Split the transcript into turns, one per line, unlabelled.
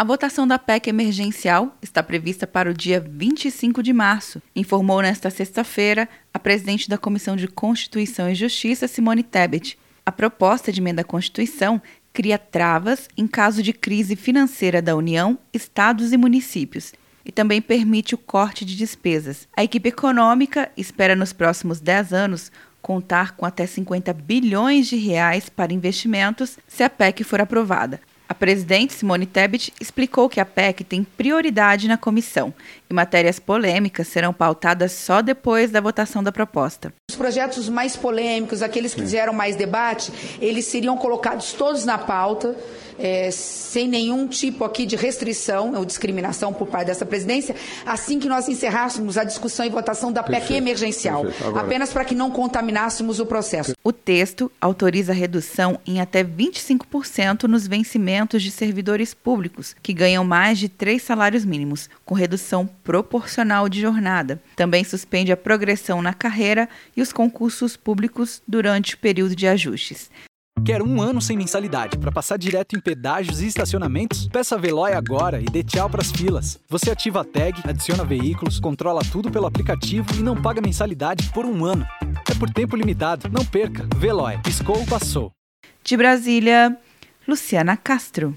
A votação da PEC emergencial está prevista para o dia 25 de março, informou nesta sexta-feira a presidente da Comissão de Constituição e Justiça, Simone Tebet. A proposta de emenda à Constituição cria travas em caso de crise financeira da União, estados e municípios e também permite o corte de despesas. A equipe econômica espera nos próximos 10 anos contar com até 50 bilhões de reais para investimentos se a PEC for aprovada. A presidente Simone Tebet explicou que a PEC tem prioridade na comissão e matérias polêmicas serão pautadas só depois da votação da proposta.
Os projetos mais polêmicos, aqueles que fizeram mais debate, eles seriam colocados todos na pauta é, sem nenhum tipo aqui de restrição ou discriminação por parte dessa presidência, assim que nós encerrássemos a discussão e votação da PEC emergencial, apenas para que não contaminássemos o processo.
O texto autoriza redução em até 25% nos vencimentos de servidores públicos que ganham mais de três salários mínimos, com redução proporcional de jornada. Também suspende a progressão na carreira e os concursos públicos durante o período de ajustes.
Quer um ano sem mensalidade para passar direto em pedágios e estacionamentos? Peça a Veloy agora e dê tchau pras filas. Você ativa a tag, adiciona veículos, controla tudo pelo aplicativo e não paga mensalidade por um ano. É por tempo limitado. Não perca. Veloy. Piscou, passou.
De Brasília, Luciana Castro.